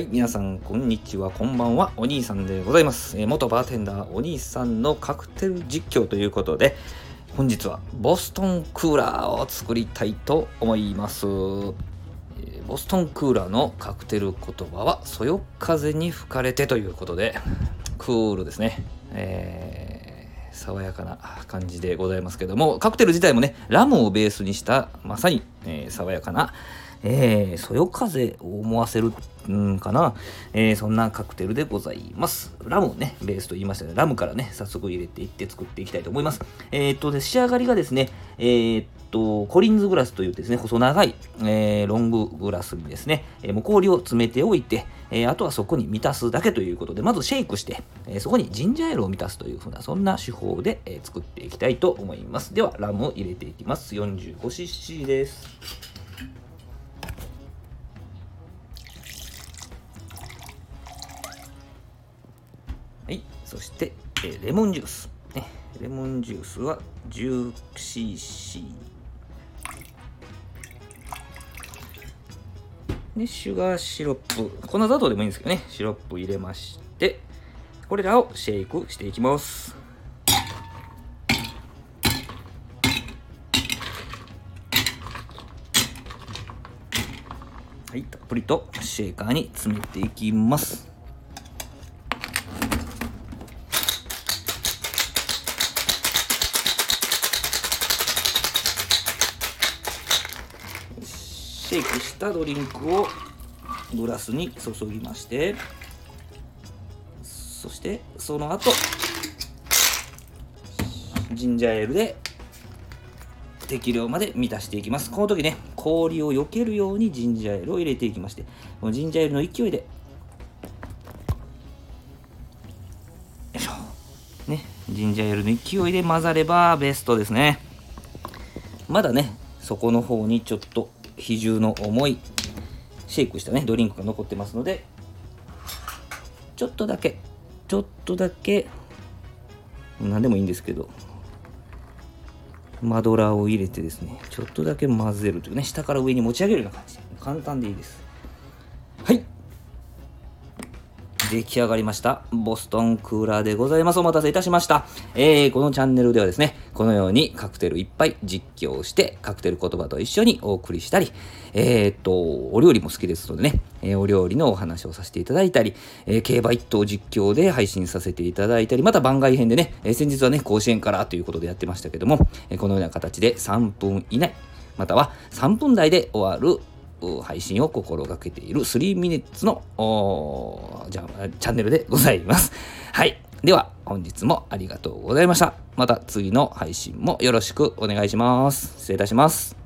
はい、皆さん、こんにちは、こんばんは、お兄さんでございます。えー元バーテンダー、お兄さんのカクテル実況ということで、本日はボストンクーラーを作りたいと思います。えーボストンクーラーのカクテル言葉は、そよ風に吹かれてということで、クールですね。えー爽やかな感じでございますけども、カクテル自体もね、ラムをベースにした、まさに、えー爽やかな、えー、そよ風を思わせるんかな、えーそんなカクテルでございます。ラムをね、ベースと言いましたので、ラムからね、早速入れていって作っていきたいと思います。えーっとね、仕上がりがですね、えーっと、コリンズグラスというですね、細長い、えーロンググラスにですね、えーもう氷を詰めておいて、えーあとはそこに満たすだけということで、まずシェイクして、えーそこにジンジャーエールを満たすというふうな、そんな手法で、えー作っていきたいと思います。では、ラムを入れていきます。45cc です。はい、そして、えーレモンジュース、ね。レモンジュースは 10cc。で、シュガーシロップ、粉砂糖でもいいんですけどね、シロップ入れまして、これらをシェイクしていきます。はい、たっぷりとシェーカーに詰めていきます。シェイクしたドリンクをグラスに注ぎましてそしてその後ジンジャーエールで適量まで満たしていきます。この時ね氷を避けるようにジンジャーエールを入れていきましてこのジンジャーエールの勢いでよいしょ。ねジンジャーエールの勢いで混ざればベストですね。まだね底の方にちょっと比重の重いシェイクしたねドリンクが残ってますのでちょっとだけちょっとだけ何でもいいんですけどマドラーを入れてですねちょっとだけ混ぜるというね下から上に持ち上げるような感じ。簡単でいいです。出来上がりました。ボストンクーラーでございます。お待たせいたしました。えー、このチャンネルではですね、このようにカクテルいっぱい実況して、カクテル言葉と一緒にお送りしたり、えー、っと、お料理も好きですのでね、えーお料理のお話をさせていただいたり、えー競馬一頭実況で配信させていただいたり、また番外編でね、えー先日はね、甲子園からということでやってましたけども、えーこのような形で3分以内、または3分台で終わる配信を心がけている3ミニッツのじゃチャンネルでございます。はい。では本日もありがとうございました。また次の配信もよろしくお願いします。失礼いたします。